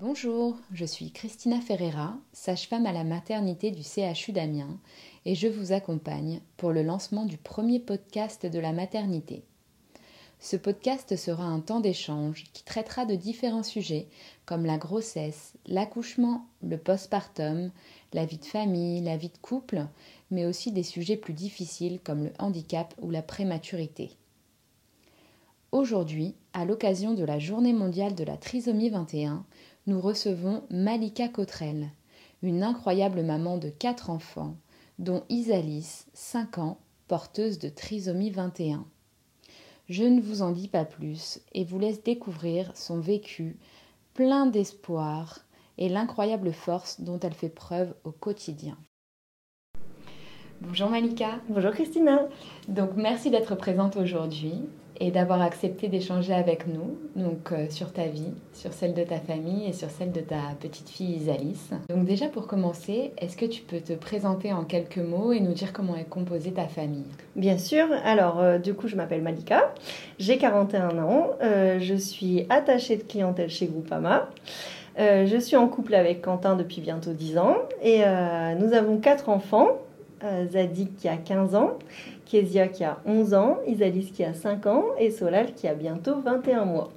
Bonjour, je suis Christina Ferreira, sage-femme à la maternité du CHU d'Amiens, et je vous accompagne pour le lancement du premier podcast de la maternité. Ce podcast sera un temps d'échange qui traitera de différents sujets comme la grossesse, l'accouchement, le postpartum, la vie de famille, la vie de couple, mais aussi des sujets plus difficiles comme le handicap ou la prématurité. Aujourd'hui, à l'occasion de la Journée mondiale de la trisomie 21, nous recevons Malika Cotrel, une incroyable maman de quatre enfants, dont Isalis, 5 ans, porteuse de trisomie 21. Je ne vous en dis pas plus et vous laisse découvrir son vécu plein d'espoir et l'incroyable force dont elle fait preuve au quotidien. Bonjour Malika. Bonjour Christina. Donc merci d'être présente aujourd'hui et d'avoir accepté d'échanger avec nous donc euh, sur ta vie, sur celle de ta famille et sur celle de ta petite fille Isalis. Donc déjà pour commencer, est-ce que tu peux te présenter en quelques mots et nous dire comment est composée ta famille? Bien sûr. Alors euh, du coup, je m'appelle Malika. J'ai 41 ans. Euh, je suis attachée de clientèle chez Groupama. je suis en couple avec Quentin depuis bientôt 10 ans et nous avons quatre enfants. Zadik qui a 15 ans, Kezia qui a 11 ans, Isalis qui a 5 ans et Solal qui a bientôt 21 mois.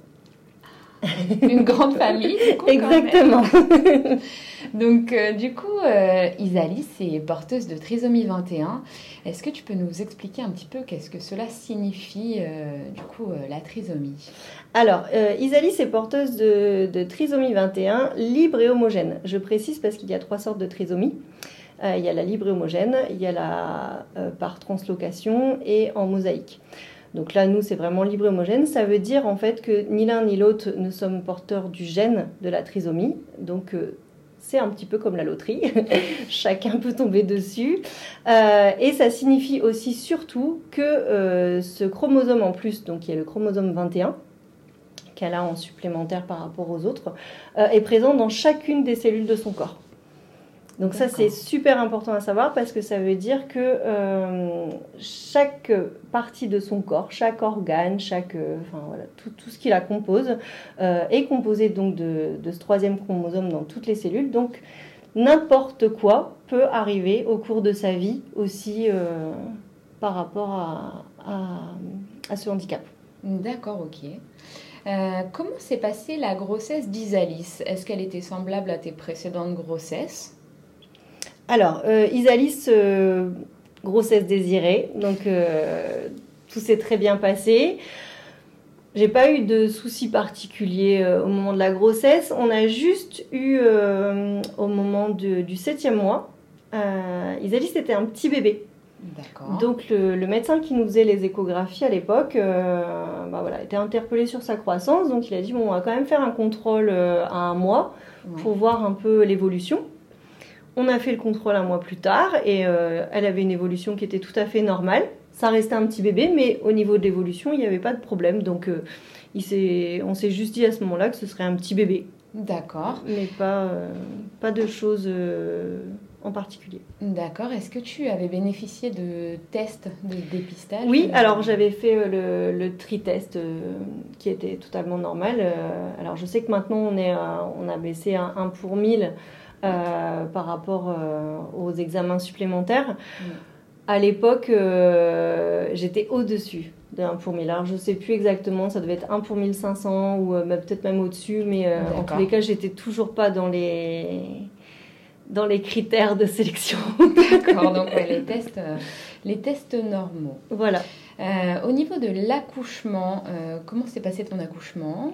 Une grande famille, du coup, Exactement. Donc, euh, du coup, euh, Isalis est porteuse de trisomie 21. Est-ce que tu peux nous expliquer un petit peu qu'est-ce que cela signifie, euh, du coup, la trisomie? Alors, Isalis est porteuse de, de, trisomie 21 libre et homogène. Je précise parce qu'il y a trois sortes de trisomie. Euh, il y a la libre homogène, il y a la euh, par translocation et en mosaïque. Donc là, nous, c'est vraiment libre homogène. Ça veut dire en fait que ni l'un ni l'autre ne sommes porteurs du gène de la trisomie. Donc euh, c'est un petit peu comme la loterie. Chacun peut tomber dessus. et ça signifie aussi surtout que ce chromosome en plus, donc qui est le chromosome 21, qu'elle a en supplémentaire par rapport aux autres, est présent dans chacune des cellules de son corps. Donc ça, c'est super important à savoir parce que ça veut dire que euh, chaque partie de son corps, chaque organe, chaque, euh, enfin, voilà, tout, tout, ce qui la compose euh, est composé donc de, de, ce troisième chromosome dans toutes les cellules. Donc n'importe quoi peut arriver au cours de sa vie aussi par rapport à, à, à ce handicap. D'accord, ok. comment s'est passée la grossesse d'Isalis? Est-ce qu'elle était semblable à tes précédentes grossesses? Alors, euh, Isalis, euh, grossesse désirée, donc euh, tout s'est très bien passé. J'ai pas eu de soucis particuliers au moment de la grossesse. On a juste eu au moment du septième mois, Isalis était un petit bébé. Donc le, médecin qui nous faisait les échographies à l'époque, bah voilà, était interpellé sur sa croissance. Donc il a dit bon, on va quand même faire un contrôle à un mois pour voir un peu l'évolution. On a fait le contrôle un mois plus tard et euh, elle avait une évolution qui était tout à fait normale. Ça restait un petit bébé, mais au niveau de l'évolution, il n'y avait pas de problème. Donc, euh, on s'est juste dit à ce moment-là que ce serait un petit bébé. D'accord. Mais pas, euh, pas de choses en particulier. D'accord. Est-ce que tu avais bénéficié de tests de dépistage? Oui, alors j'avais fait le, le tri-test qui était totalement normal. alors je sais que maintenant on, est, on a baissé à 1 pour 1000 euh, par rapport euh, aux examens supplémentaires. Mm. À l'époque, euh, j'étais au-dessus de 1 pour 1000. Alors, je ne sais plus exactement, ça devait être 1 pour 1500 ou peut-être même au-dessus, mais en tous les cas, j'étais toujours pas dans les, dans les critères de sélection. D'accord, donc les, tests, les tests normaux. Voilà. au niveau de l'accouchement, comment s'est passé ton accouchement?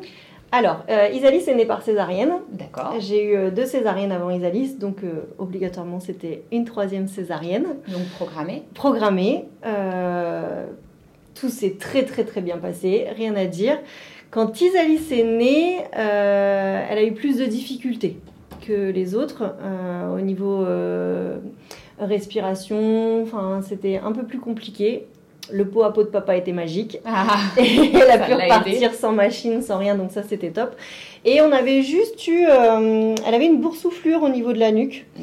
Alors, euh, Isalis est née par césarienne. D'accord. J'ai eu euh, deux césariennes avant Isalis, donc euh, obligatoirement c'était une troisième césarienne. Donc programmée Programmée. tout s'est très très très bien passé, rien à dire. Quand Isalis est née, elle a eu plus de difficultés que les autres au niveau respiration. Enfin, c'était un peu plus compliqué le pot à pot de papa était magique. Ah, et elle a pu repartir sans machine, sans rien, donc ça c'était top. Et on avait juste eu. Euh, elle avait une boursouflure au niveau de la nuque. Mm.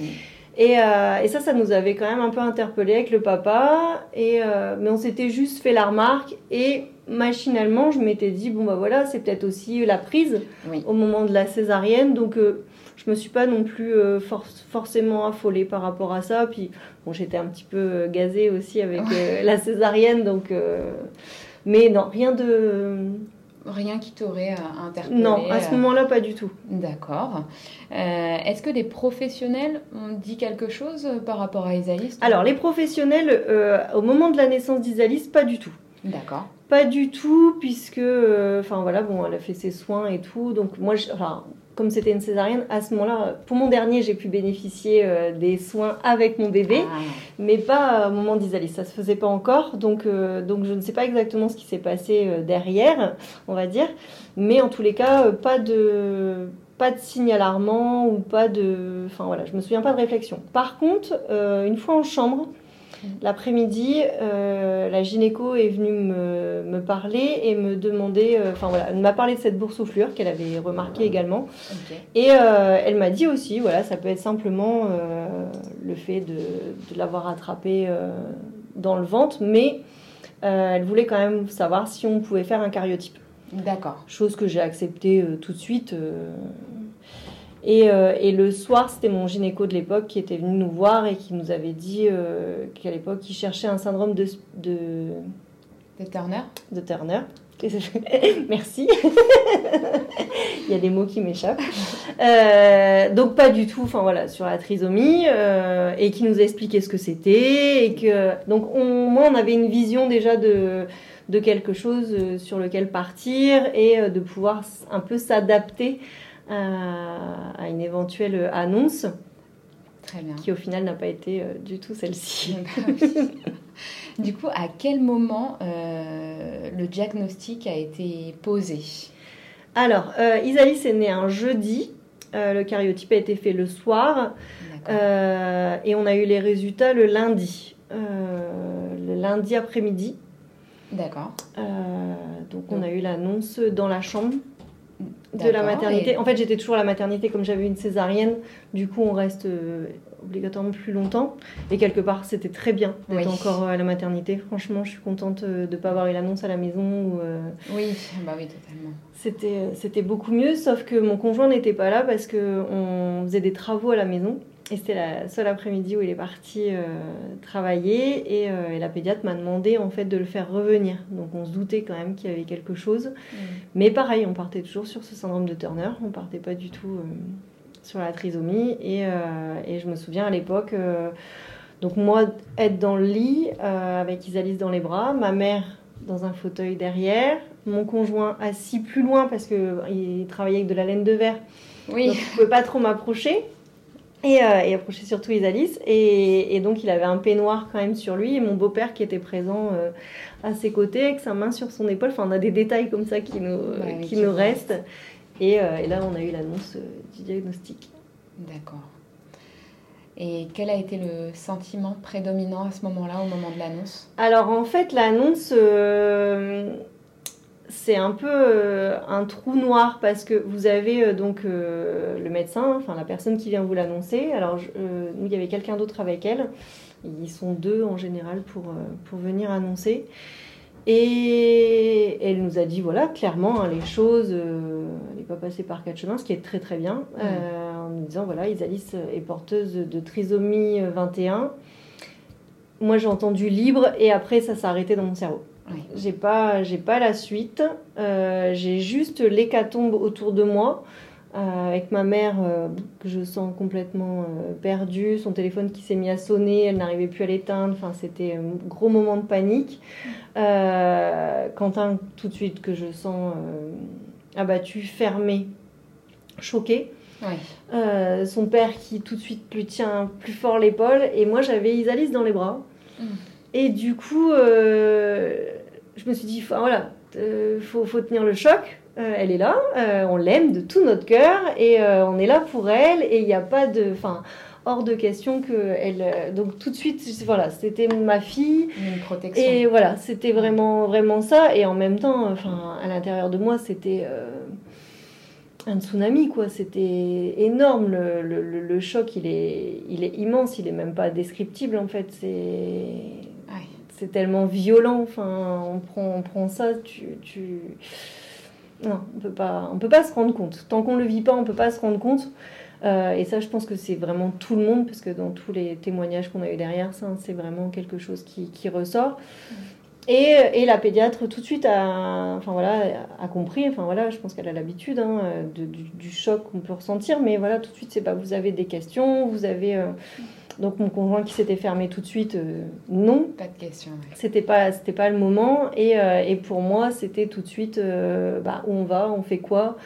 Et, euh, et, ça, ça nous avait quand même un peu interpellé avec le papa. Et, euh, mais on s'était juste fait la remarque. Et machinalement, je m'étais dit, bon, bah voilà, c'est peut-être aussi la prise au moment de la césarienne. Donc, euh, je me suis pas non plus euh, forcément affolée par rapport à ça. Puis, bon, j'étais un petit peu gazée aussi avec la césarienne. Donc, mais non, rien de Rien qui t'aurait euh, interpellé Non, à ce euh, moment-là, pas du tout. D'accord. Euh, est-ce que les professionnels ont dit quelque chose par rapport à Isalis Alors, les professionnels, au moment de la naissance d'Isalis, pas du tout. D'accord. Pas du tout, puisque, enfin voilà, bon, elle a fait ses soins et tout. Donc, moi, je, enfin, comme c'était une césarienne, à ce moment-là, pour mon dernier, j'ai pu bénéficier euh, des soins avec mon bébé, ah. mais pas au moment d'Isalis. Ça se faisait pas encore, donc, euh, donc je ne sais pas exactement ce qui s'est passé euh, derrière, on va dire. Mais en tous les cas, pas de pas de signe alarmant ou pas de, enfin voilà, je me souviens pas de réflexion. Par contre, une fois en chambre, L'après-midi, euh, la gynéco est venue me, parler et me demander, euh, enfin voilà, elle m'a parlé de cette boursouflure qu'elle avait remarqué également. Et euh, elle m'a dit aussi, voilà, ça peut être simplement le fait de, de l'avoir attrapé dans le ventre, mais elle voulait quand même savoir si on pouvait faire un cariotype. D'accord. Chose que j'ai acceptée tout de suite euh, et, le soir, c'était mon gynéco de l'époque qui était venu nous voir et qui nous avait dit euh, qu'à l'époque, il cherchait un syndrome de... De, de Turner De Turner. Merci. il y a des mots qui m'échappent. Euh, donc pas du tout, enfin voilà, sur la trisomie, et qui nous a expliqué ce que c'était, et que donc on, moi on avait une vision déjà de de quelque chose sur lequel partir et de pouvoir un peu s'adapter à, une éventuelle annonce. Très bien. Qui au final n'a pas été euh, du tout celle-ci. du coup, à quel moment euh, le diagnostic a été posé? Alors, euh, Isaïs est née un jeudi. Euh, le cariotype a été fait le soir. et on a eu les résultats le lundi. le lundi après-midi. D'accord. donc, on a eu l'annonce dans la chambre de la maternité. En fait, j'étais toujours à la maternité comme j'avais une césarienne. Du coup, on reste euh, obligatoirement plus longtemps. Et quelque part, c'était très bien d'être encore euh, à la maternité. Franchement, je suis contente euh, de ne pas avoir eu l'annonce à la maison. Oui, bah oui, totalement. C'était, c'était beaucoup mieux, sauf que mon conjoint n'était pas là parce qu'on faisait des travaux à la maison. Et c'était la seule après-midi où il est parti euh, travailler euh, et, la pédiatre m'a demandé en fait de le faire revenir. Donc on se doutait quand même qu'il y avait quelque chose. Mm. Mais pareil, on partait toujours sur ce syndrome de Turner, on partait pas du tout euh, sur la trisomie. Et, et, je me souviens à l'époque, donc moi être dans le lit avec Isalis dans les bras, ma mère dans un fauteuil derrière, mon conjoint assis plus loin parce qu'il travaillait avec de la laine de verre. Oui. Donc, ne pouvait pas trop m'approcher. Et, euh, et approchait surtout Isalis. Et, et, donc, il avait un peignoir quand même sur lui. Et mon beau-père qui était présent euh, à ses côtés, avec sa main sur son épaule. Enfin, on a des détails comme ça qui nous, qui nous restent. Et, euh, et, là, on a eu l'annonce du diagnostic. D'accord. Et quel a été le sentiment prédominant à ce moment-là, au moment de l'annonce? Alors, en fait, l'annonce c'est un peu euh, un trou noir parce que vous avez euh, donc euh, le médecin, enfin la personne qui vient vous l'annoncer. Alors, nous, il y avait quelqu'un d'autre avec elle. Ils sont deux en général pour, pour venir annoncer. Et elle nous a dit, voilà, clairement, hein, les choses, elle n'est pas passée par quatre chemins, ce qui est très très bien, en nous disant, voilà, Isalis est porteuse de trisomie 21. Moi, j'ai entendu libre et après, ça s'est arrêté dans mon cerveau. J'ai pas, j'ai pas la suite. Euh, j'ai juste l'hécatombe autour de moi. Euh, avec ma mère euh, que je sens complètement perdue, son téléphone qui s'est mis à sonner, elle n'arrivait plus à l'éteindre, enfin c'était un gros moment de panique. Quentin tout de suite que je sens abattu, fermé, choqué. son père qui tout de suite lui tient plus fort l'épaule et moi j'avais Isalis dans les bras. Mm. Et du coup, je me suis dit, voilà, euh, faut, faut, tenir le choc. Euh, elle est là, euh, on l'aime de tout notre cœur et on est là pour elle et il n'y a pas de, enfin, hors de question que elle. donc tout de suite, voilà, c'était ma fille. Une protection. Et voilà, c'était vraiment, vraiment ça. Et en même temps, enfin, à l'intérieur de moi, c'était un tsunami, quoi. C'était énorme. Le, le, le, choc, il est, il est immense. Il est même pas descriptible, en fait. C'est c'est tellement violent. Enfin, on prend, ça, tu, tu... Non, on peut pas, on peut pas se rendre compte. Tant qu'on le vit pas, on peut pas se rendre compte. Euh, et ça, je pense que c'est vraiment tout le monde, parce que dans tous les témoignages qu'on a eu derrière, ça, c'est vraiment quelque chose qui, ressort. Et, la pédiatre tout de suite a, enfin voilà, a compris, enfin voilà, je pense qu'elle a l'habitude hein, du, du, choc qu'on peut ressentir, mais voilà, tout de suite, c'est pas, vous avez des questions, vous avez, euh, donc mon conjoint qui s'était fermé tout de suite, euh, non. Pas de question. C'était pas, c'était pas le moment. Et, euh, et pour moi, c'était tout de suite, euh, bah, où on va, on fait quoi,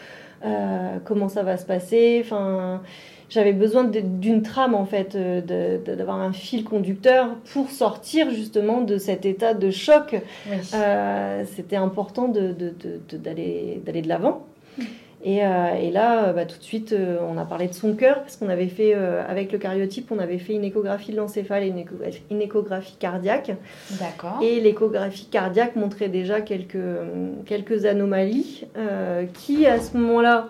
comment ça va se passer. Enfin, j'avais besoin d'une trame en fait, d'avoir un fil conducteur pour sortir justement de cet état de choc. c'était important d'aller de, de, d'aller de l'avant. Et, euh, et là, euh, bah, tout de suite, euh, on a parlé de son cœur, parce qu'on avait fait, avec le cariotype, on avait fait une échographie de l'encéphale et une, une, échographie cardiaque. D'accord. Et l'échographie cardiaque montrait déjà quelques, quelques anomalies qui, à ce moment-là,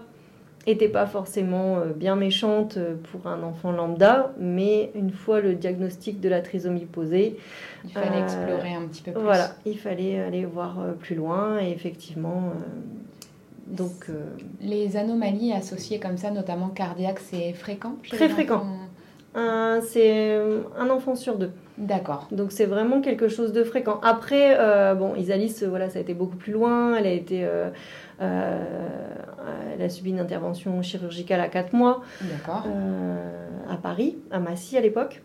n'étaient pas forcément bien méchantes pour un enfant lambda, mais une fois le diagnostic de la trisomie posé, il fallait explorer un petit peu plus. Voilà, il fallait aller voir plus loin, et effectivement donc, euh, Les anomalies associées comme ça, notamment cardiaques, c'est fréquent Très fréquent. c'est un enfant sur deux. D'accord. Donc c'est vraiment quelque chose de fréquent. Après, euh, bon, Isalis, voilà, ça a été beaucoup plus loin. Elle a été, euh, elle a subi une intervention chirurgicale à 4 mois. D'accord. à Paris, à Massy à l'époque,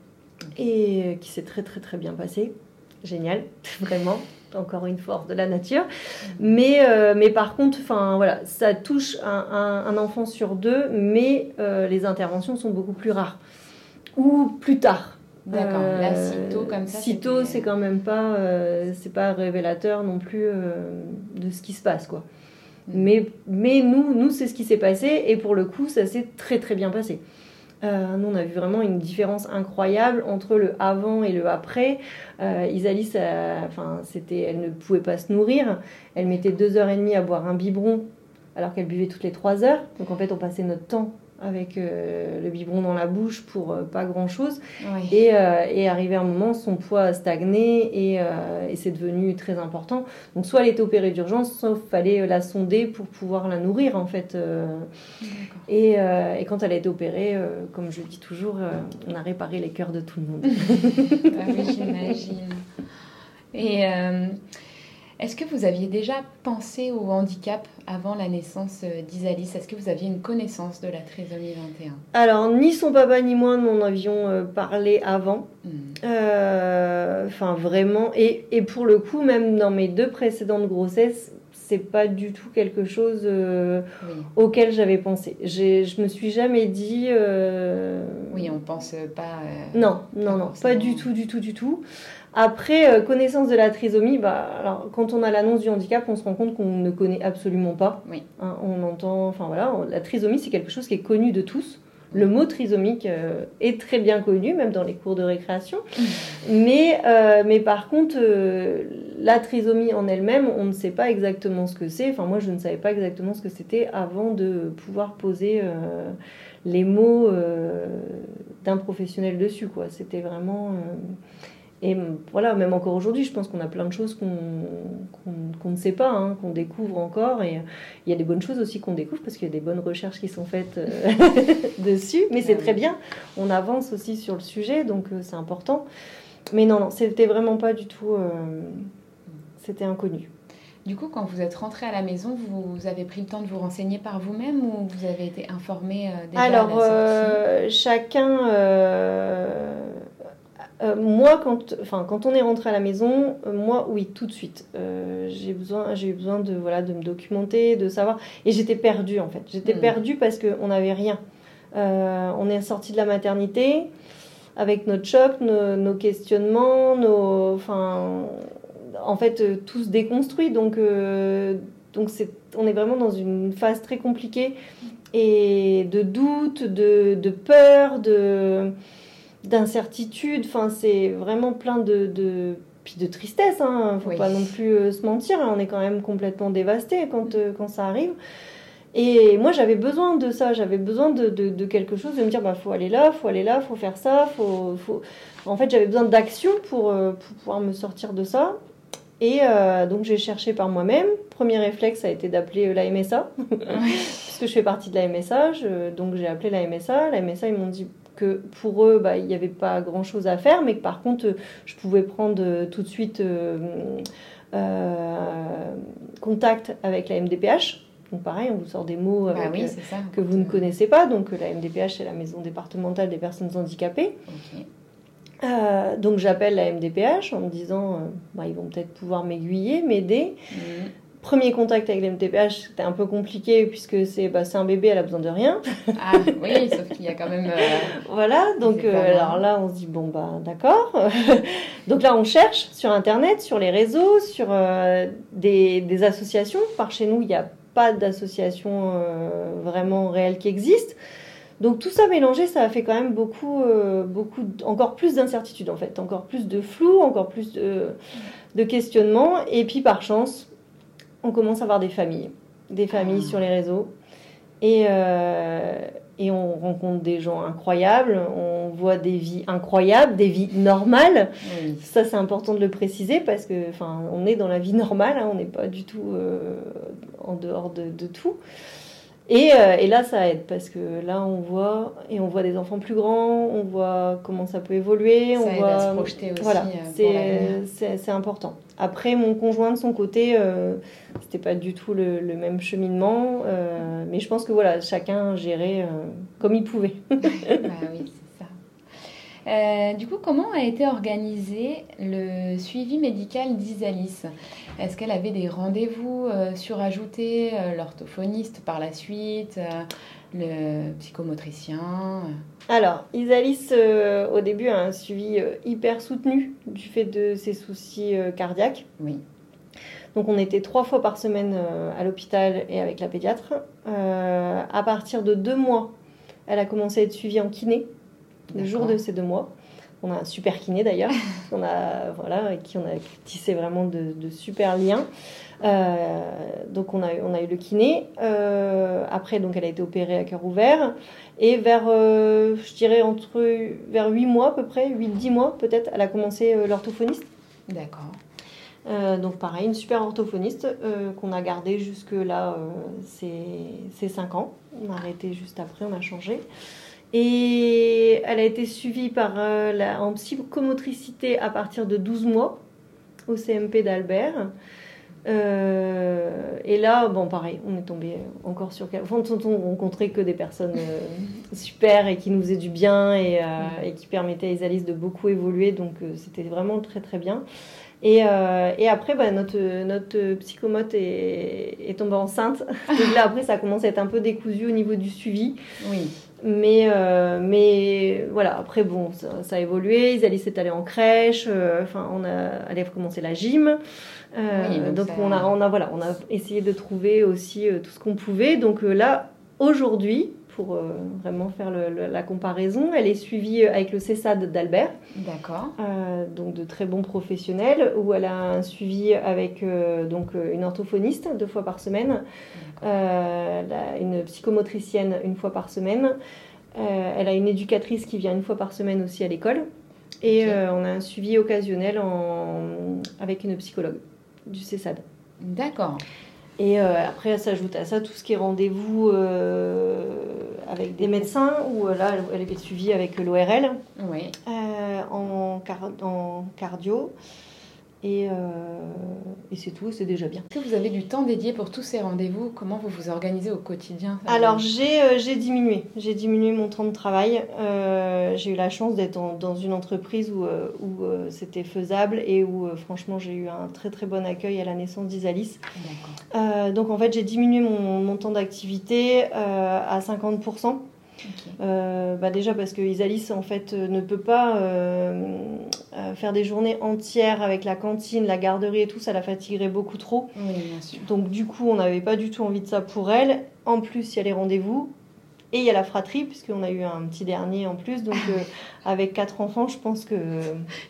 et qui s'est très très très bien passé. Génial, vraiment encore une force de la nature. Mais, euh, mais par contre, enfin voilà, ça touche un, un, enfant sur deux, mais euh, les interventions sont beaucoup plus rares ou plus tard. D'accord. Euh, Là, sitôt comme ça. Sitôt, c'est quand même pas, c'est pas révélateur non plus de ce qui se passe, quoi. Mm. Mais, mais nous, nous c'est ce qui s'est passé et pour le coup, ça s'est très très bien passé. Euh, nous, on a vu vraiment une différence incroyable entre le avant et le après. Euh, c'était, elle ne pouvait pas se nourrir. Elle mettait deux heures et demie à boire un biberon alors qu'elle buvait toutes les trois heures. Donc en fait, on passait notre temps avec euh, le biberon dans la bouche pour euh, pas grand chose. Et, euh, et, arrivé un moment, son poids a stagné et, et c'est devenu très important. Donc, soit elle était opérée d'urgence, soit il fallait la sonder pour pouvoir la nourrir en fait. Et, et, quand elle a été opérée, comme je dis toujours, on a réparé les cœurs de tout le monde. ah oui, j'imagine. Et est-ce que vous aviez déjà pensé au handicap avant la naissance euh, d'Isalis? Est-ce que vous aviez une connaissance de la trisomie 21 Alors, ni son papa ni moi n'en avions euh, parlé avant. Hmm. Euh, enfin, vraiment. Et, et, pour le coup, même dans mes deux précédentes grossesses, c'est pas du tout quelque chose auquel j'avais pensé. Je me suis jamais dit. Oui, on pense pas. non, non, non, pas du tout, du tout, du tout. Après, euh, connaissance de la trisomie, bah, alors, quand on a l'annonce du handicap, on se rend compte qu'on ne connaît absolument pas. Oui. Hein, on entend, enfin voilà, la trisomie, c'est quelque chose qui est connu de tous. Le mot trisomique euh, est très bien connu, même dans les cours de récréation. mais, euh, mais par contre, la trisomie en elle-même, on ne sait pas exactement ce que c'est. Enfin, moi, je ne savais pas exactement ce que c'était avant de pouvoir poser les mots d'un professionnel dessus. Quoi. C'était vraiment et voilà, même encore aujourd'hui, je pense qu'on a plein de choses qu'on ne sait pas, hein, qu'on découvre encore. Et il y a des bonnes choses aussi qu'on découvre parce qu'il y a des bonnes recherches qui sont faites euh, dessus. Mais c'est très bien. On avance aussi sur le sujet, donc euh, c'est important. Mais non, non, c'était vraiment pas du tout. Euh, c'était inconnu. Du coup, quand vous êtes rentré à la maison, vous avez pris le temps de vous renseigner par vous-même ou vous avez été informé déjà Alors, chacun euh, moi, quand, enfin, quand on est rentré à la maison, euh, moi, oui, tout de suite. Euh, j'ai besoin, j'ai eu besoin de, voilà, de me documenter, de savoir. Et j'étais perdue, en fait. J'étais hmm. perdue parce qu'on n'avait rien. on est sorti de la maternité avec notre choc, nos, questionnements, nos, enfin, en fait, tout se déconstruit. Donc, donc c'est, on est vraiment dans une phase très compliquée et de doute, de, de peur, de d'incertitude. Enfin, c'est vraiment plein de, de, puis de tristesse. Hein. Faut pas non plus euh, se mentir. Hein. On est quand même complètement dévasté quand, euh, quand ça arrive. Et moi, j'avais besoin de ça, j'avais besoin de, de, quelque chose, de me dire, bah, faut aller là, faut aller là, faut faire ça, faut, faut... En fait, j'avais besoin d'action pour, euh, pour, pouvoir me sortir de ça. Et euh, donc, j'ai cherché par moi-même. Premier réflexe a été d'appeler la MSA, puisque je fais partie de la MSA. donc, j'ai appelé la MSA. La MSA, ils m'ont dit que pour eux, bah, il n'y avait pas grand-chose à faire, mais que par contre, je pouvais prendre tout de suite contact avec la MDPH donc pareil, on vous sort des mots bah euh, que vous ne connaissez pas. Donc la MDPH, c'est la maison départementale des personnes handicapées. Euh, donc j'appelle la MDPH en me disant, euh, bah, ils vont peut-être pouvoir m'aiguiller, m'aider. Mhm. Premier contact avec la MDPH, c'était un peu compliqué puisque c'est bah, un bébé, elle a besoin de rien. Ah oui, sauf qu'il y a quand même. voilà, donc alors là on se dit bon bah d'accord. donc là on cherche sur internet, sur les réseaux, sur des, des associations. Par chez nous il y a pas d'association euh, vraiment réelle qui existe. Donc tout ça mélangé, ça a fait quand même beaucoup, euh, beaucoup encore plus d'incertitudes en fait, encore plus de flou, encore plus de, de questionnements. Et puis par chance, on commence à avoir des familles, des familles ah. sur les réseaux. Et, euh, et on rencontre des gens incroyables, on voit des vies incroyables, des vies normales. Ça, c'est important de le préciser parce que, enfin, on est dans la vie normale, hein, on n'est pas du tout euh, en dehors de, de tout. Et, euh, et, là, ça aide parce que là, on voit et on voit des enfants plus grands, on voit comment ça peut évoluer, ça on aide voit. À se projeter aussi. Voilà, euh, c'est important. Après, mon conjoint de son côté, euh, c'était pas du tout le, le même cheminement, euh, mais je pense que voilà, chacun gérait comme il pouvait. bah oui, euh, du coup, comment a été organisé le suivi médical d'Isalis Est-ce qu'elle avait des rendez-vous euh, surajoutés, euh, l'orthophoniste par la suite, le psychomotricien Alors, Isalis, au début, a un suivi hyper soutenu du fait de ses soucis cardiaques. Oui. Donc on était trois fois par semaine à l'hôpital et avec la pédiatre. à partir de deux mois, elle a commencé à être suivie en kiné le jour de ces deux mois. On a un super kiné d'ailleurs, on a voilà, avec qui on a tissé vraiment de, super liens. Euh, donc on a, on a eu le kiné. Euh, après, donc elle a été opérée à cœur ouvert. Et vers, euh, je dirais, entre vers 8 mois à peu près, 8-10 mois peut-être, elle a commencé l'orthophoniste. D'accord. donc pareil, une super orthophoniste qu'on a gardée jusque là, ces 5 ans. On a arrêté juste après, on a changé. Et elle a été suivie par, euh, la, en psychomotricité à partir de 12 mois au CMP d'Albert. Euh, et là, bon, pareil, on est tombé encore sur. Enfin, on rencontrait que des personnes euh, super et qui nous faisaient du bien et, et qui permettaient à Isalis de beaucoup évoluer. Donc, c'était vraiment très, très bien. Et, et après, bah, notre, notre psychomote est, est tombée enceinte. Donc là, après, ça commence à être un peu décousu au niveau du suivi. Oui. Mais, euh, mais voilà, après, bon, ça, a évolué. Isalie s'est allée en crèche. Euh, enfin, on a, elle a commencé la gym. Euh, donc, on, a, on, a, voilà, on a essayé de trouver aussi tout ce qu'on pouvait. Donc là, aujourd'hui, pour vraiment faire la comparaison. Elle est suivie avec le CESAD d'Albert. D'accord. donc de très bons professionnels, où elle a un suivi avec donc une orthophoniste deux fois par semaine, une psychomotricienne une fois par semaine, euh, elle a une éducatrice qui vient une fois par semaine aussi à l'école. Et euh, on a un suivi occasionnel en... avec une psychologue du CESAD. D'accord. Et euh, après, s'ajoute à ça tout ce qui est rendez-vous avec des médecins, où là, elle est suivie avec l'ORL oui. en, en, cardio. Et, euh, et c'est tout, c'est déjà bien. Est-ce que vous avez du temps dédié pour tous ces rendez-vous? Comment vous vous organisez au quotidien Alors j'ai euh, j'ai diminué, j'ai diminué mon temps de travail. Euh, j'ai eu la chance d'être dans une entreprise où, où c'était faisable et où franchement j'ai eu un très très bon accueil à la naissance d'Isalis. donc en fait j'ai diminué mon, mon temps d'activité à 50%. Euh, bah déjà parce que Isalis en fait euh, ne peut pas euh, faire des journées entières avec la cantine, la garderie et tout, ça la fatiguerait beaucoup trop. Donc du coup on n'avait pas du tout envie de ça pour elle. En plus il y a les rendez-vous et il y a la fratrie puisqu'on a eu un petit dernier en plus. Donc avec quatre enfants je pense que...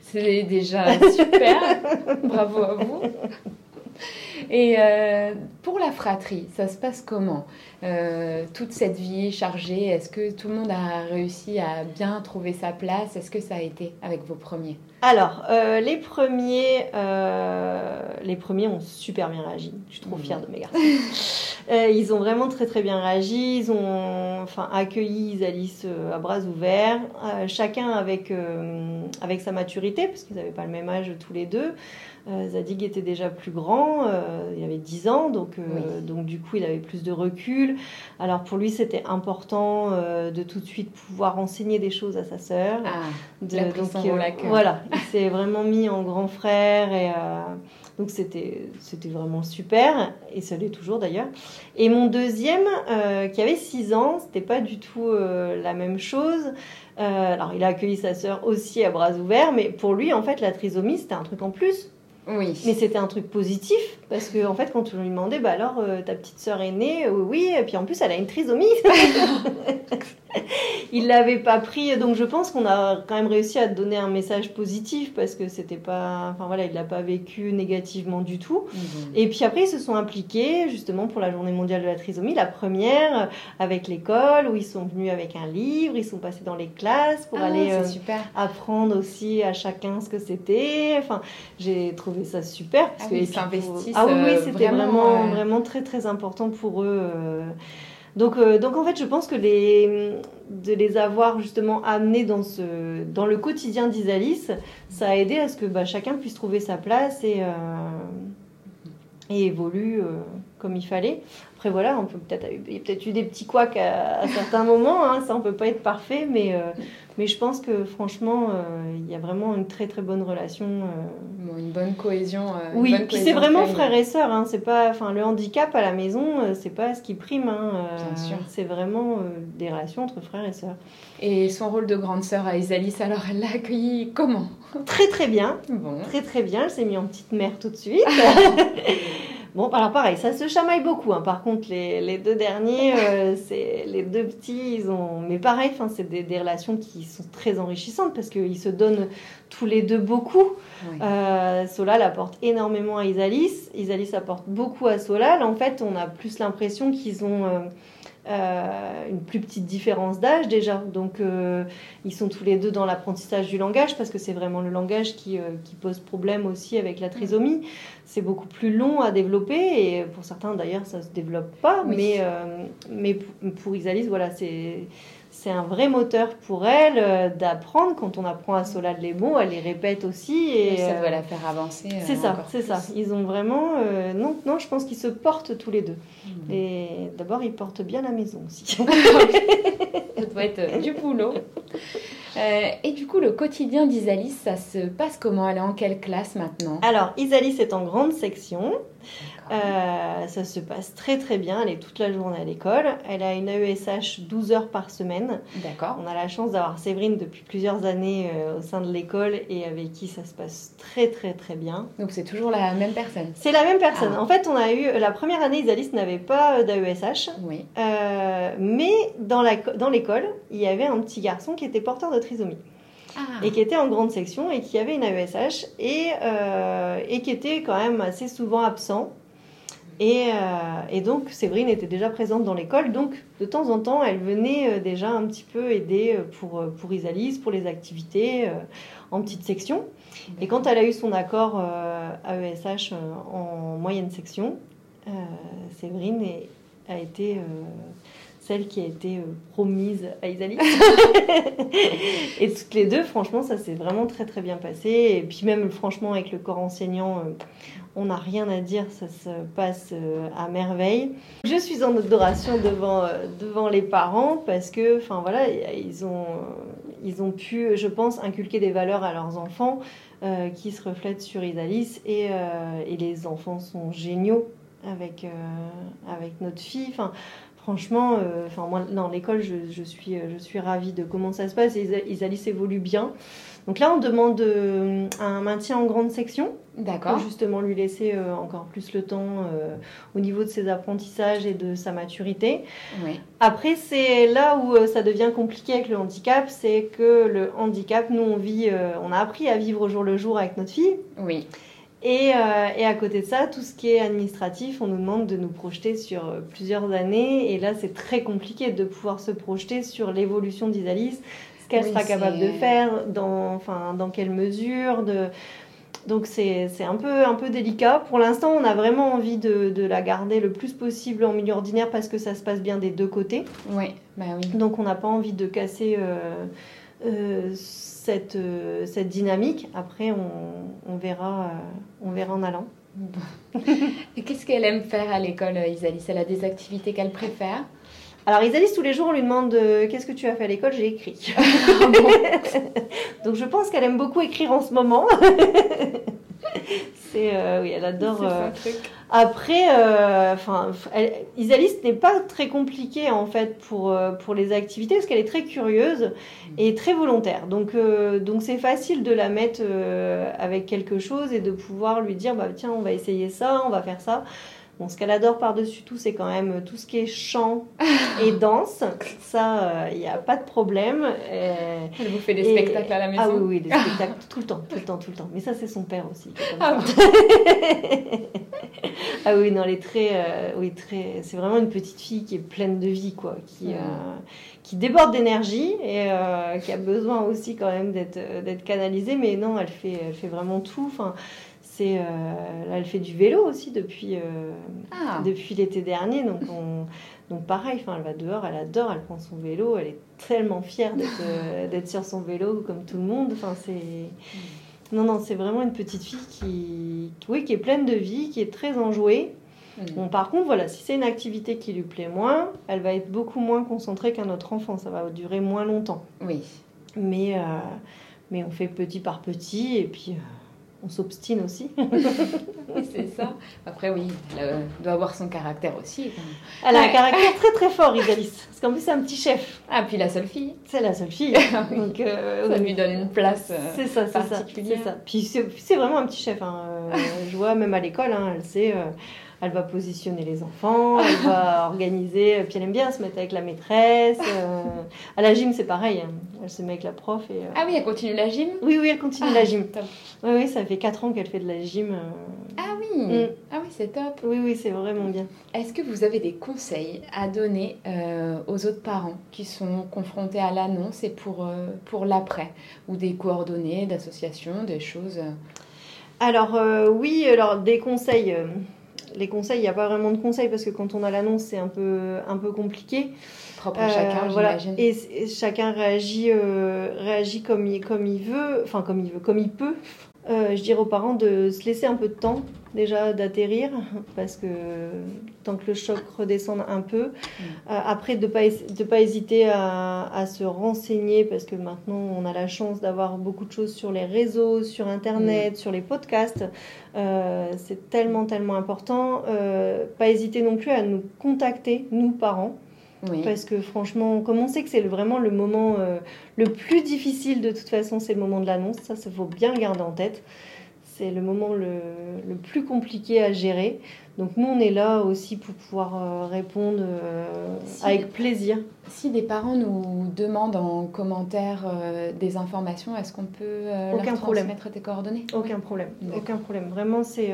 C'est déjà super. Bravo à vous. Et euh, pour la fratrie, ça se passe comment? Euh, Toute cette vie chargée, est-ce que tout le monde a réussi à bien trouver sa place? Est-ce que ça a été avec vos premiers? Alors, euh, les, premiers, les premiers ont super bien réagi. Je suis trop fière de mes garçons. ils ont vraiment très très bien réagi. Ils ont enfin, accueilli Isalis à bras ouverts, chacun avec, avec sa maturité, parce qu'ils n'avaient pas le même âge tous les deux. Zadig était déjà plus grand, il avait 10 ans, donc, euh, donc du coup il avait plus de recul. Alors pour lui c'était important de tout de suite pouvoir enseigner des choses à sa sœur. Ah, de, la donc voilà, il s'est vraiment mis en grand frère et donc c'était c'était vraiment super et ça l'est toujours d'ailleurs. Et mon deuxième qui avait 6 ans, c'était pas du tout la même chose. alors il a accueilli sa sœur aussi à bras ouverts, mais pour lui en fait la trisomie c'était un truc en plus oui. Mais c'était un truc positif parce que en fait quand on lui demandait bah alors euh, ta petite sœur est née, euh, oui, et puis en plus elle a une trisomie. il l'avait pas pris, donc je pense qu'on a quand même réussi à donner un message positif parce que c'était pas, enfin voilà, il l'a pas vécu négativement du tout. Mhm. Et puis après ils se sont impliqués justement pour la Journée mondiale de la trisomie, la première avec l'école où ils sont venus avec un livre, ils sont passés dans les classes pour ah, aller euh, apprendre aussi à chacun ce que c'était. Enfin, j'ai trouvé ça super parce ah, s'investissent. Ah oui, oui c'était vraiment, vraiment, très très important pour eux. Euh, donc, euh, donc en fait, je pense que les, de les avoir justement amenés dans, ce, dans le quotidien d'Isalis, ça a aidé à ce que bah, chacun puisse trouver sa place et, euh, et évolue euh, comme il fallait. Après voilà, on peut peut-être il y a peut-être eu des petits couacs à, certains moments, hein, ça on peut pas être parfait, mais mais je pense que franchement, euh, il y a vraiment une très très bonne relation. Euh. une bonne cohésion. Euh, oui, puis c'est vraiment frère et sœur. Hein, c'est pas, enfin, le handicap à la maison, c'est pas ce qui prime. Hein, Bien sûr. C'est vraiment des relations entre frères et sœurs. Et son rôle de grande sœur à Isalis, alors elle l'a accueilli comment? Très très bien. Bon. Très très bien. Elle s'est mise en petite mère tout de suite. Bon, alors pareil, ça se chamaille beaucoup. Hein. Par contre, les, les deux derniers, euh, c'est les deux petits, ils ont. Mais pareil, c'est des, des, relations qui sont très enrichissantes parce qu'ils se donnent tous les deux beaucoup. Euh, Solal apporte énormément à Isalis. Isalis apporte beaucoup à Solal. En fait, on a plus l'impression qu'ils ont. Euh, euh, une plus petite différence d'âge déjà. Donc euh, ils sont tous les deux dans l'apprentissage du langage parce que c'est vraiment le langage qui, euh, qui, pose problème aussi avec la trisomie. C'est beaucoup plus long à développer et pour certains d'ailleurs ça se développe pas. Mais, mais pour Isalis, voilà, c'est c'est un vrai moteur pour elle euh, d'apprendre. Quand on apprend à Solal les mots, elle les répète aussi. Et, ça doit la faire avancer. Euh, c'est ça, c'est ça. Ils ont vraiment. Euh, non, non, je pense qu'ils se portent tous les deux. Hmm. Et d'abord, ils portent bien la maison aussi. ça doit être du boulot. et du coup, le quotidien d'Isalis, ça se passe comment? Elle est en quelle classe maintenant? Alors, Isalis est en grande section. Euh, ça se passe très très bien. Elle est toute la journée à l'école. Elle a une AESH 12 heures par semaine. D'accord. On a la chance d'avoir Séverine depuis plusieurs années euh, au sein de l'école et avec qui ça se passe très très très bien. Donc c'est toujours la même personne C'est la même personne. Ah. En fait, on a eu la première année, Isalis n'avait pas euh, d'AESH. Oui. mais dans l'école, il y avait un petit garçon qui était porteur de trisomie. Ah. et qui était en grande section et qui avait une AESH et, et qui était quand même assez souvent absent. Et, euh, et, donc Séverine était déjà présente dans l'école, donc de temps en temps elle venait euh, déjà un petit peu aider euh, pour, pour Isalis, pour les activités en petite section. Et quand elle a eu son accord AESH en moyenne section, Séverine a été celle qui a été promise à Isalis. et toutes les deux, franchement, ça s'est vraiment très très bien passé. Et puis même franchement avec le corps enseignant on n'a rien à dire, ça se passe euh, à merveille. Je suis en adoration devant, euh, devant les parents parce que, enfin voilà, ils ont, ils ont pu, je pense, inculquer des valeurs à leurs enfants euh, qui se reflètent sur Isalis et, et, les enfants sont géniaux avec, avec notre fille. Franchement, enfin moi, dans l'école, je, je, suis, je suis ravie de comment ça se passe. Isalis évolue bien. Donc là, on demande euh, un maintien en grande section. D'accord. Pour justement lui laisser euh, encore plus le temps euh, au niveau de ses apprentissages et de sa maturité. Oui. Après, c'est là où ça devient compliqué avec le handicap, c'est que le handicap, nous, on vit, on a appris à vivre au jour le jour avec notre fille. Oui. Et, euh, et, à côté de ça, tout ce qui est administratif, on nous demande de nous projeter sur euh, plusieurs années. Et là, c'est très compliqué de pouvoir se projeter sur l'évolution d'Isalis, ce qu'elle sera capable de faire, dans, enfin, dans quelle mesure. De... Donc c'est un peu, un peu délicat. Pour l'instant, on a vraiment envie de, de, la garder le plus possible en milieu ordinaire parce que ça se passe bien des deux côtés. Oui, bah oui. Donc on n'a pas envie de casser... Euh, euh, cette, euh, cette dynamique. Après, on, on verra, euh, on verra en allant. Et qu'est-ce qu'elle aime faire à l'école, Isalis Elle a des activités qu'elle préfère? Alors Isalis, tous les jours, on lui demande qu'est-ce que tu as fait à l'école? J'ai écrit. Ah Donc je pense qu'elle aime beaucoup écrire en ce moment. C'est oui, elle adore. Après, euh, enfin, Isalis n'est pas très compliquée en fait pour, euh, pour les activités parce qu'elle est très curieuse et très volontaire. Donc, euh, donc c'est facile de la mettre avec quelque chose et de pouvoir lui dire bah tiens, on va essayer ça, on va faire ça. Bon, ce qu'elle adore par-dessus tout, c'est quand même tout ce qui est chant et danse. Ça, il n'y a pas de problème. Elle vous fait des spectacles à la maison Ah oui, oui, des spectacles tout le temps, tout le temps, tout le temps. Mais ça, c'est son père aussi. Ah, ah, oui, non, elle est très, euh, oui, très. C'est vraiment une petite fille qui est pleine de vie, quoi, qui, euh, qui déborde d'énergie et euh, qui a besoin aussi quand même d'être, d'être canalisée. Mais non, elle fait, elle fait vraiment tout. Enfin, c'est, là, elle fait du vélo aussi depuis, ah. depuis l'été dernier, donc on donc pareil, elle va dehors, elle adore, elle prend son vélo, elle est tellement fière d'être, euh, d'être sur son vélo comme tout le monde. Enfin, c'est... Non, non, c'est vraiment une petite fille qui, oui, qui est pleine de vie, qui est très enjouée. Mm. Bon, par contre, voilà, si c'est une activité qui lui plaît moins, elle va être beaucoup moins concentrée qu'un autre enfant. Ça va durer moins longtemps. Oui. Mais, euh, mais on fait petit par petit et puis... Euh, on s'obstine aussi. c'est ça. Après, oui, elle doit avoir son caractère aussi. Elle a un caractère très très fort, Isalis. Parce qu'en plus, c'est un petit chef. Ah, puis la seule fille. C'est la seule fille. Donc, euh, ça lui donne une place euh, c'est ça, c'est Ça, c'est ça. Puis c'est vraiment un petit chef. Hein. Euh, je vois même à l'école, hein, elle sait elle va positionner les enfants, elle va organiser, puis elle aime bien se mettre avec la maîtresse. Euh, à la gym, c'est pareil, hein. elle se met avec la prof. Et, euh, Ah oui, elle continue la gym? Oui, oui, elle continue la gym. Oui, oui, ça fait 4 ans qu'elle fait de la gym. Euh. Ah oui, mm. ah oui, c'est top. Oui, oui, c'est vraiment bien. Est-ce que vous avez des conseils à donner aux autres parents qui sont confrontés à l'annonce et pour, pour l'après? Ou des coordonnées d'associations, des choses alors oui, alors des conseils les conseils, il n'y a pas vraiment de conseils parce que quand on a l'annonce, c'est un peu, un peu compliqué. Propre à chacun, euh, voilà. Et, chacun réagit, euh, réagit comme, il, comme il veut, enfin comme il veut, comme il peut. Euh, je dirais aux parents de se laisser un peu de temps déjà d'atterrir parce que tant que le choc redescende un peu, mm. euh, après de pas de pas hésiter à, à, se renseigner parce que maintenant on a la chance d'avoir beaucoup de choses sur les réseaux, sur internet, mm. sur les podcasts. Euh, c'est tellement tellement important. pas hésiter non plus à nous contacter nous parents parce que franchement, comme on sait que c'est vraiment le moment euh, le plus difficile de toute façon, c'est le moment de l'annonce, ça, il faut bien le garder en tête. C'est le moment le, le, plus compliqué à gérer. Donc nous, on est là aussi pour pouvoir euh, répondre euh, avec plaisir. Si des parents nous demandent en commentaire des informations, est-ce qu'on peut Aucun leur transmettre tes coordonnées? Aucun problème. Aucun problème. Vraiment, c'est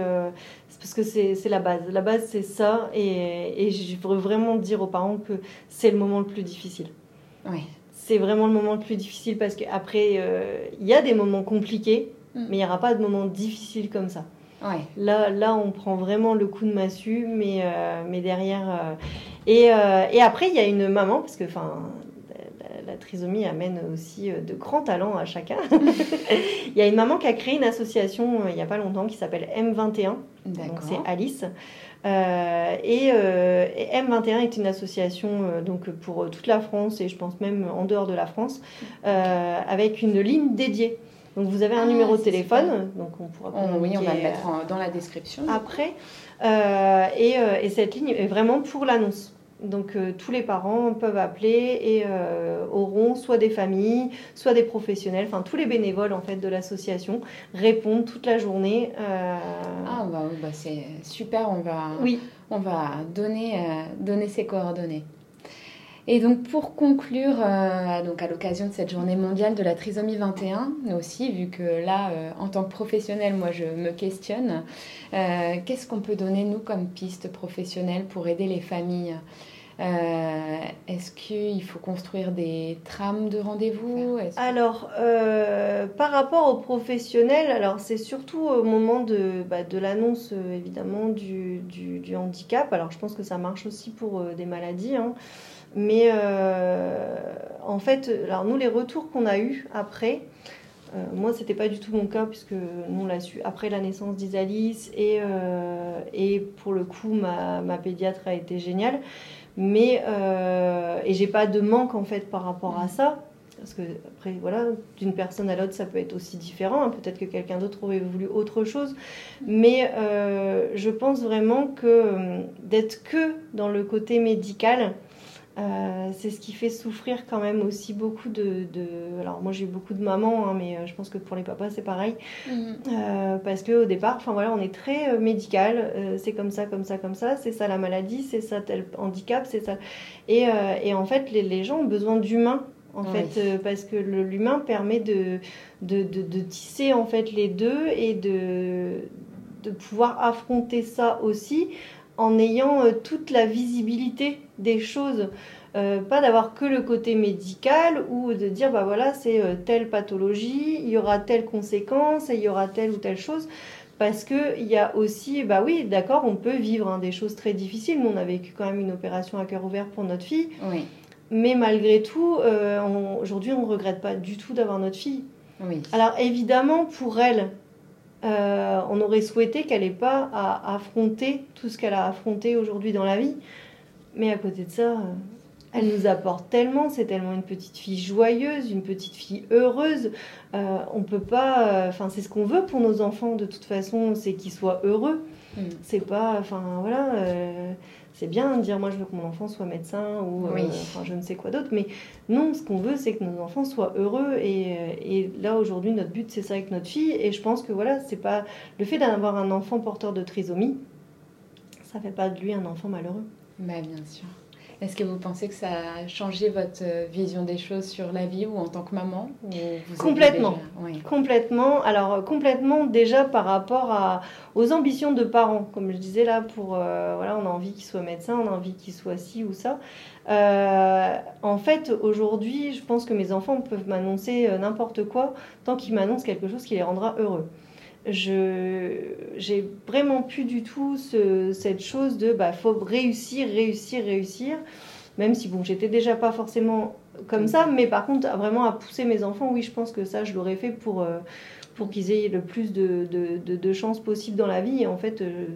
parce que c'est la base. La base, c'est ça. Et, et je voudrais vraiment dire aux parents que c'est le moment le plus difficile. Oui. C'est vraiment le moment le plus difficile parce qu'après, euh, il y a des moments compliqués, mm. mais il n'y aura pas de moments difficiles comme ça. Ouais. Là, là, on prend vraiment le coup de massue, mais, euh, mais derrière. Euh, et, et, après, il y a une maman, parce que la, la, trisomie amène aussi de grands talents à chacun. il y a une maman qui a créé une association il n'y a pas longtemps qui s'appelle M21. Donc c'est Alice. Euh, et, euh, M21 est une association euh, donc pour toute la France et je pense même en dehors de la France, avec une ligne dédiée. Donc vous avez un ah, numéro de téléphone, donc on pourra. oui, on va le mettre dans la description. Après, et, et, cette ligne est vraiment pour l'annonce. Donc euh, tous les parents peuvent appeler et euh, auront soit des familles, soit des professionnels, enfin tous les bénévoles en fait de l'association répondent toute la journée. Euh, ah bah, bah, c'est super, on va, oui. on va donner, donner ces coordonnées. Et donc pour conclure, euh, donc à l'occasion de cette journée mondiale de la trisomie 21, mais aussi vu que là, euh, en tant que professionnelle, moi je me questionne, euh, qu'est-ce qu'on peut donner nous comme piste professionnelle pour aider les familles Est-ce qu'il faut construire des trames de rendez-vous Alors, par rapport aux professionnels, alors c'est surtout au moment de, bah, de l'annonce évidemment du, du, handicap. Alors je pense que ça marche aussi pour des maladies. Hein. Mais euh, en fait, alors nous, les retours qu'on a eus après, euh, moi, c'était pas du tout mon cas, puisque nous, on l'a su après la naissance d'Isalis, et, euh, et pour le coup, ma, ma, pédiatre a été géniale. Mais, et j'ai pas de manque, en fait, par rapport à ça. Parce que, après, voilà, d'une personne à l'autre, ça peut être aussi différent. Hein. Peut-être que quelqu'un d'autre aurait voulu autre chose. Mais je pense vraiment que d'être que dans le côté médical, euh, c'est ce qui fait souffrir quand même aussi beaucoup de. Alors moi j'ai eu beaucoup de mamans, hein, mais euh, je pense que pour les papas c'est pareil, mhm. euh, parce que au départ, enfin voilà, on est très médical. c'est comme ça, comme ça, comme ça. C'est ça la maladie, c'est ça tel handicap, c'est ça. Et, et, en fait, les, gens ont besoin d'humain. En fait, parce que l'humain permet de de, de, de, tisser en fait les deux et de, de pouvoir affronter ça aussi en ayant euh, toute la visibilité des choses. Euh, pas d'avoir que le côté médical ou de dire bah voilà c'est euh, telle pathologie, il y aura telle conséquence et il y aura telle ou telle chose parce que il y a aussi bah oui d'accord on peut vivre hein, des choses très difficiles. Nous on a vécu quand même une opération à cœur ouvert pour notre fille, mais malgré tout aujourd'hui on ne regrette pas du tout d'avoir notre fille. Alors évidemment pour elle euh, on aurait souhaité qu'elle n'ait pas à affronter tout ce qu'elle a affronté aujourd'hui dans la vie. Mais à côté de ça, euh, elle nous apporte tellement, c'est tellement une petite fille joyeuse, une petite fille heureuse. Euh, on peut pas, enfin c'est ce qu'on veut pour nos enfants de toute façon, c'est qu'ils soient heureux. Mm. C'est pas, enfin voilà c'est bien de dire moi je veux que mon enfant soit médecin ou euh, enfin, je ne sais quoi d'autre, mais non, ce qu'on veut c'est que nos enfants soient heureux et, euh, et là aujourd'hui notre but c'est ça avec notre fille et je pense que voilà c'est pas le fait d'avoir un enfant porteur de trisomie, ça fait pas de lui un enfant malheureux. Bah, bien sûr. Est-ce que vous pensez que ça a changé votre euh, vision des choses sur la vie ou en tant que maman Complètement. Complètement. Alors euh, complètement déjà par rapport à, aux ambitions de parents. Comme je disais là, pour euh, voilà, on a envie qu'il soit médecin, on a envie qu'il soit ci ou ça. en fait, aujourd'hui, je pense que mes enfants peuvent m'annoncer n'importe quoi tant qu'ils m'annoncent quelque chose qui les rendra heureux je j'ai vraiment plus du tout cette chose de bah faut réussir réussir réussir même si bon j'étais déjà pas forcément comme ça mais par contre vraiment à pousser mes enfants oui je pense que ça je l'aurais fait pour euh, pour qu'ils aient le plus de, de, de, chances possible dans la vie et en fait euh,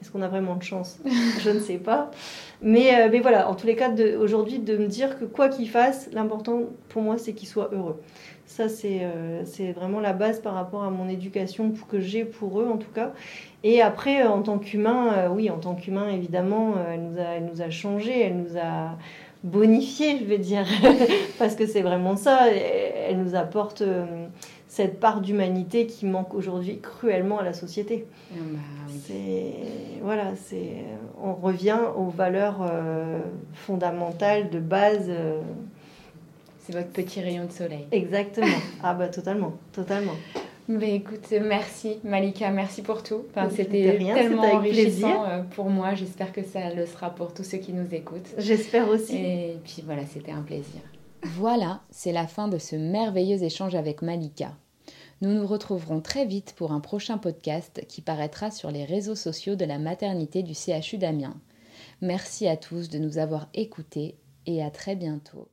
est-ce qu'on a vraiment de chance? Je ne sais pas. Mais, euh, mais voilà, en tous les cas, aujourd'hui, de me dire que quoi qu'il fasse, l'important pour moi, c'est qu'il soit heureux. Ça, euh, c'est vraiment la base par rapport à mon éducation que j'ai pour eux, en tout cas. Et après, euh, en tant qu'humain, euh, oui, en tant qu'humain, évidemment, elle, nous a, elle nous a changé, elle nous a bonifié, je vais dire, parce que c'est vraiment ça. Elle nous apporte cette part d'humanité qui manque aujourd'hui cruellement à la société. Ah bah voilà, c'est on revient aux valeurs fondamentales de base. C'est votre petit rayon de soleil. Exactement. Ah bah totalement, totalement. Mais écoute, merci Malika, merci pour tout. Enfin, c'était tellement enrichissant euh, pour moi. J'espère que ça le sera pour tous ceux qui nous écoutent. J'espère aussi. Et puis voilà, c'était un plaisir. Voilà, c'est la fin de ce merveilleux échange avec Malika. Nous nous retrouverons très vite pour un prochain podcast qui paraîtra sur les réseaux sociaux de la maternité du CHU d'Amiens. Merci à tous de nous avoir écoutés et à très bientôt.